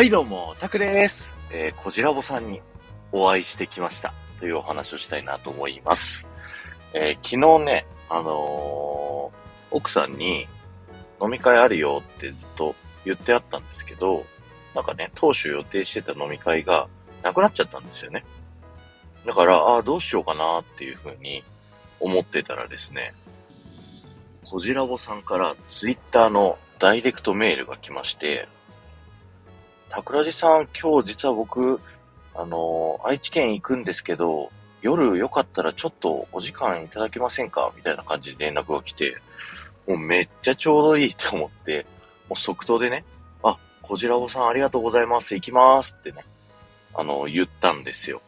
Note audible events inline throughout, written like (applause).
はいどうも、タクです。えー、こじらぼさんにお会いしてきました。というお話をしたいなと思います。えー、昨日ね、あのー奥さんに飲み会あるよってずっと言ってあったんですけど、なんかね、当初予定してた飲み会がなくなっちゃったんですよね。だから、ああ、どうしようかなっていうふうに思ってたらですね、こじらぼさんからツイッターのダイレクトメールが来まして、桜地さん、今日実は僕、あの愛知県行くんですけど、夜よかったらちょっとお時間いただけませんか？みたいな感じで連絡が来て、もうめっちゃちょうどいいと思って、もう即答でね、あ、こじらぼさんありがとうございます、行きますってね、あの言ったんですよ。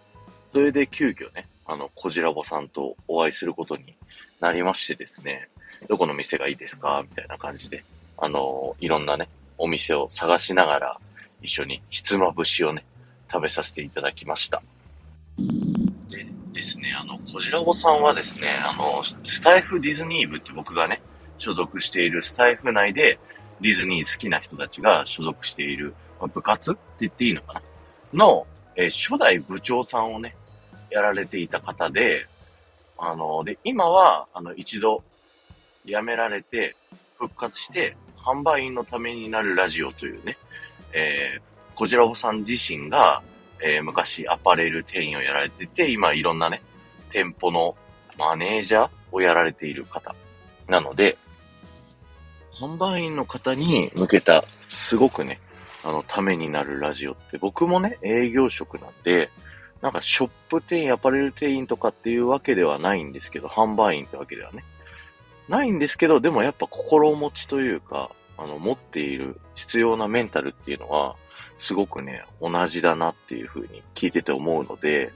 それで急遽ね、あの、こじらぼさんとお会いすることになりましてですね、どこの店がいいですか？みたいな感じで、あのいろんなね、お店を探しながら、一緒にひつまぶしをね、食べさせていただきました。でですね、あの、こじらぼさんはですね、あの、スタイフディズニー部って僕がね、所属しているスタイフ内で、ディズニー好きな人たちが所属している、ま部活って言っていいのかな？の、えー初代部長さんをね、やられていた方で、あの、で、今は、あの、一度辞められて、復活して、販売員のためになるラジオというね、えー、こじらさん自身が、えー昔アパレル店員をやられてて、今いろんなね、店舗のマネージャーをやられている方なので、販売員の方に向けた、すごくね、あの、ためになるラジオって、僕もね、営業職なんで、なんかショップ店員、アパレル店員とかっていうわけではないんですけど、販売員ってわけではね。ないんですけど、でもやっぱ心持ちというか、あの、持っている必要なメンタルっていうのは、すごくね、同じだなっていうふうに聞いてて思うので、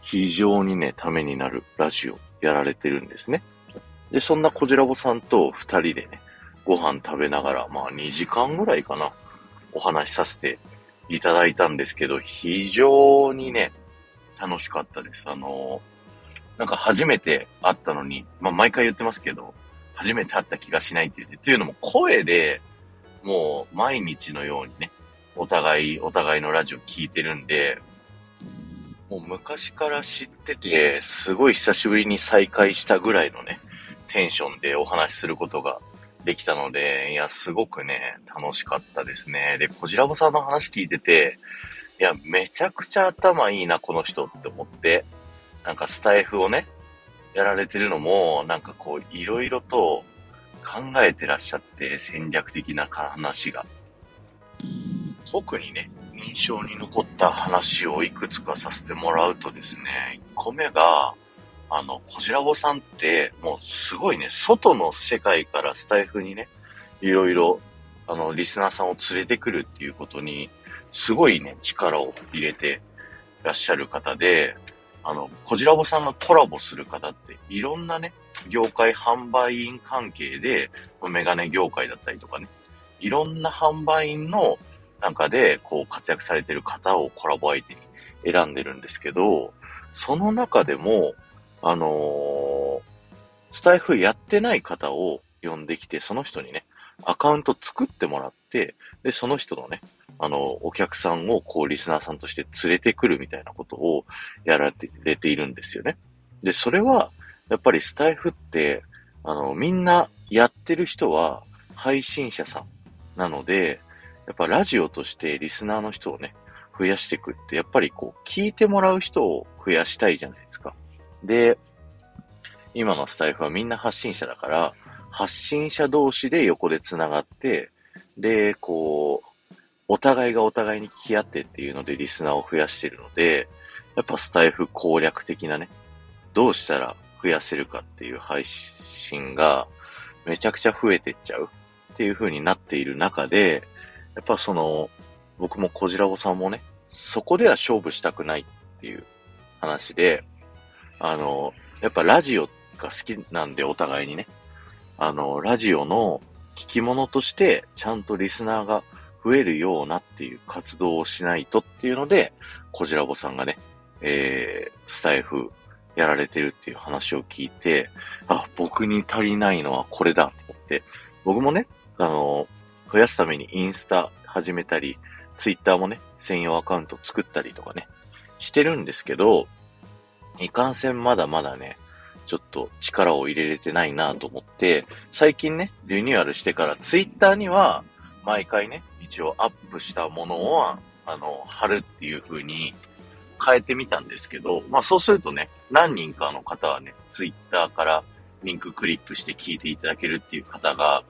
非常にね、ためになるラジオやられてるんですね。で、そんなこじらぼさんと二人でね、ご飯食べながら、まあ2時間ぐらいかな、お話しさせていただいたんですけど、非常にね、楽しかったです。あのなんか初めて会ったのに、まあ毎回言ってますけど、初めて会った気がしないって言って、っていうのも声で、もう毎日のようにね、お互い、お互いのラジオ聞いてるんで、もう昔から知ってて、すごい久しぶりに再会したぐらいのね、テンションでお話しすることができたので、いや、すごくね、楽しかったですね。で、こじらぼさんの話聞いてて、いや、めちゃくちゃ頭いいな、この人って思って、なんかスタイフをね、やられてるのも、なんかこう、いろいろと考えてらっしゃって、戦略的な話が。特にね、印象に残った話をいくつかさせてもらうとですね、1個目が、あの、こじらぼさんって、もうすごいね、外の世界からスタイフにね、いろいろ、あの、リスナーさんを連れてくるっていうことに、すごいね、力を入れてらっしゃる方で、あの、こじらぼさんがコラボする方って、いろんなね、業界販売員関係で、メガネ業界だったりとかね、いろんな販売員の中で、こう、活躍されてる方をコラボ相手に選んでるんですけど、その中でも、あのースタイフやってない方を呼んできて、その人にね、アカウント作ってもらって、で、その人のね、あの、お客さんをこう、リスナーさんとして連れてくるみたいなことをやられているんですよね。で、それは、やっぱりスタイフって、あの、みんなやってる人は配信者さんなので、やっぱラジオとしてリスナーの人をね、増やしていくって、やっぱりこう、聞いてもらう人を増やしたいじゃないですか。で、今のスタイフはみんな発信者だから、発信者同士で横で繋がって、で、こう、お互いがお互いに聞き合ってっていうのでリスナーを増やしてるので、やっぱスタイフ攻略的なね、どうしたら増やせるかっていう配信がめちゃくちゃ増えてっちゃうっていう風になっている中で、やっぱその、僕もこじらぼさんもね、そこでは勝負したくないっていう話で、あの、やっぱラジオが好きなんでお互いにね、あの、ラジオの聞き物としてちゃんとリスナーが増えるようなっていう活動をしないとっていうので、こじらぼさんがね、えー、スタイフやられてるっていう話を聞いて、あ、僕に足りないのはこれだと思って、僕もね、あの、増やすためにインスタ始めたり、ツイッターもね、専用アカウント作ったりとかね、してるんですけど、いかんせんまだまだね、ちょっと力を入れれてないなと思って、最近ね、リニューアルしてからツイッターには、毎回ね、一応アップしたものを、あの、貼るっていう風に変えてみたんですけど、まあそうするとね、何人かの方はね、ツイッターからリンククリックして聞いていただけるっていう方が、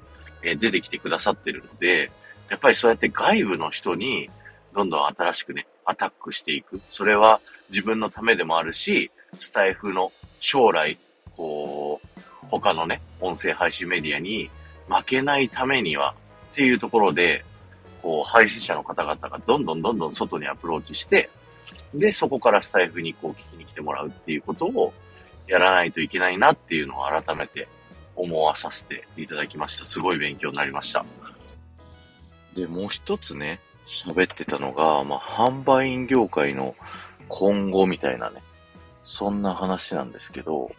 え、出てきてくださってるので、やっぱりそうやって外部の人にどんどん新しくね、アタックしていく。それは自分のためでもあるし、スタイフの将来、こう、他のね、音声配信メディアに負けないためにはっていうところで、こう、配信者の方々がどんどんどんどん外にアプローチして、で、そこからスタイフにこう聞きに来てもらうっていうことをやらないといけないなっていうのを改めて思わさせていただきました。すごい勉強になりました。で、もう一つね、喋ってたのが、まあ、販売員業界の今後みたいなね、そんな話なんですけど、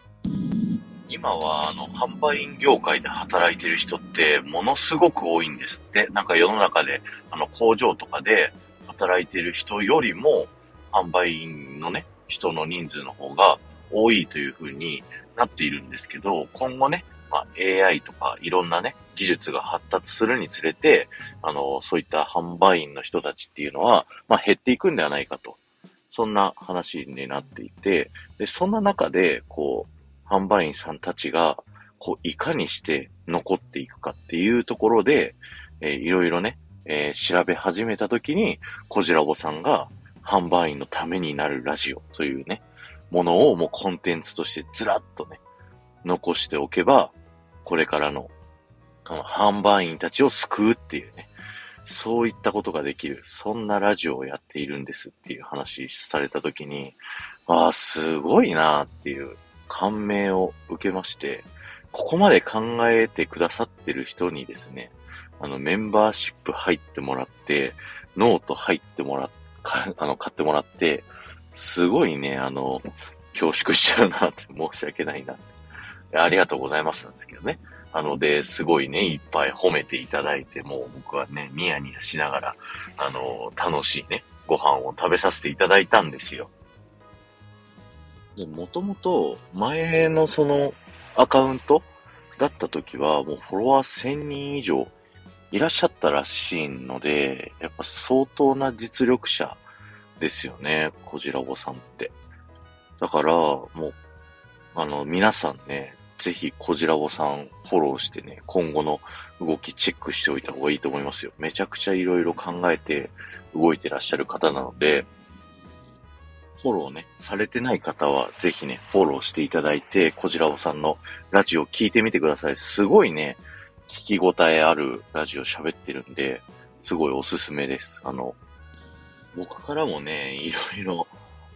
今は、あの、販売員業界で働いてる人って、ものすごく多いんですって。なんか世の中で、あの、工場とかで働いてる人よりも、販売員のね、人の人数の方が多いという風になっているんですけど、今後ね、まあ、AI とかいろんなね、技術が発達するにつれて、あの、そういった販売員の人たちっていうのは、まあ、減っていくんではないかと。そんな話になっていて、で、そんな中で、こう、販売員さんたちが、こう、いかにして残っていくかっていうところで、えー、いろいろね、えー、調べ始めたときに、コジラボさんが販売員のためになるラジオというね、ものをもうコンテンツとしてずらっとね、残しておけば、これからの、あの、販売員たちを救うっていうね、そういったことができる、そんなラジオをやっているんですっていう話されたときに、ああ、すごいなっていう感銘を受けまして、ここまで考えてくださってる人にですね、あの、メンバーシップ入ってもらって、ノート入ってもらっ、(laughs) あの、買ってもらって、すごいね、あの、恐縮しちゃうなって (laughs) 申し訳ないなってありがとうございますなんですけどね。あので、すごいね、いっぱい褒めていただいて、もう僕はね、ニヤニヤしながら、あの、楽しいね、ご飯を食べさせていただいたんですよ。で、もともと、前のそのアカウントだった時は、もうフォロワー1000人以上いらっしゃったらしいので、やっぱ相当な実力者ですよね、こじらぼさんって。だから、もう、あの、皆さんね、ぜひ、こじらぼさんフォローしてね、今後の動きチェックしておいた方がいいと思いますよ。めちゃくちゃいろいろ考えて動いてらっしゃる方なので、フォローね、されてない方は、ぜひね、フォローしていただいて、こじらおさんのラジオ聞いてみてください。すごいね、聞き応えあるラジオ喋ってるんで、すごいおすすめです。あの、僕からもね、いろいろ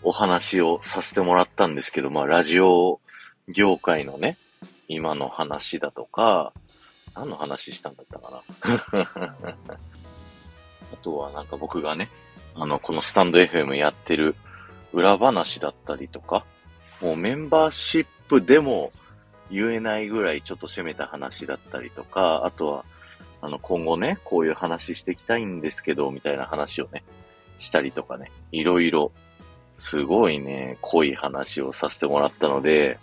お話をさせてもらったんですけど、まあ、ラジオ業界のね、今の話だとか、何の話したんだったかな。(laughs) あとはなんか僕がね、あの、このスタンド FM やってる裏話だったりとか、もうメンバーシップでも言えないぐらいちょっと攻めた話だったりとか、あとは、あの、今後ね、こういう話していきたいんですけど、みたいな話をね、したりとかね、いろいろ、すごいね、濃い話をさせてもらったので、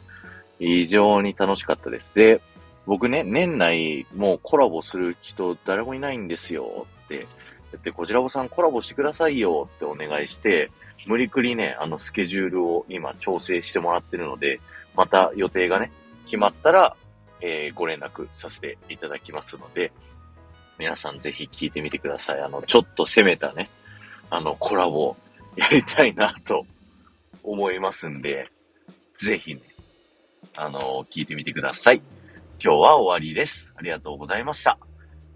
非常に楽しかったです。で、僕ね、年内もうコラボする人誰もいないんですよってって、こちらぼさんコラボしてくださいよってお願いして、無理くりね、あのスケジュールを今調整してもらってるので、また予定がね、決まったら、えー、ご連絡させていただきますので、皆さんぜひ聞いてみてください。あの、ちょっと攻めたね、あの、コラボやりたいなと思いますんで、ぜひね、あの、聞いてみてください。今日は終わりです。ありがとうございました。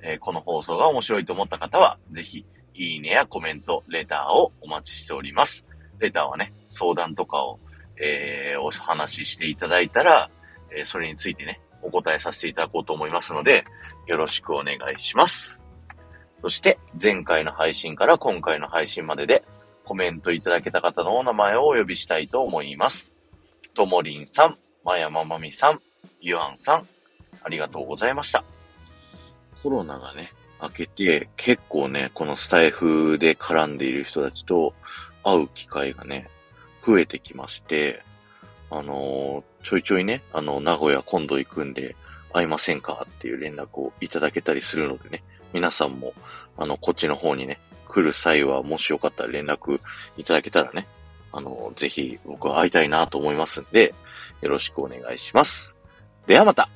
え、この放送が面白いと思った方は、ぜひいいねやコメント、レターをお待ちしております。レターはね、相談とかを、えー、お話ししていただいたら、えー、それについてね、お答えさせていただこうと思いますので、よろしくお願いします。そして、前回の配信から今回の配信までで、コメントいただけた方のお名前をお呼びしたいと思います。ともりんさん、まやままみさん、ゆあんさん、ありがとうございました。コロナがね、明けて、結構ね、このスタイフで絡んでいる人たちと会う機会がね、増えてきまして、あのー、ちょいちょいね、あの、名古屋今度行くんで、会いませんかっていう連絡をいただけたりするのでね、皆さんも、あの、こっちの方にね、来る際は、もしよかったら連絡いただけたらね、あの、ぜひ僕は会いたいなと思いますんで、よろしくお願いします。ではまた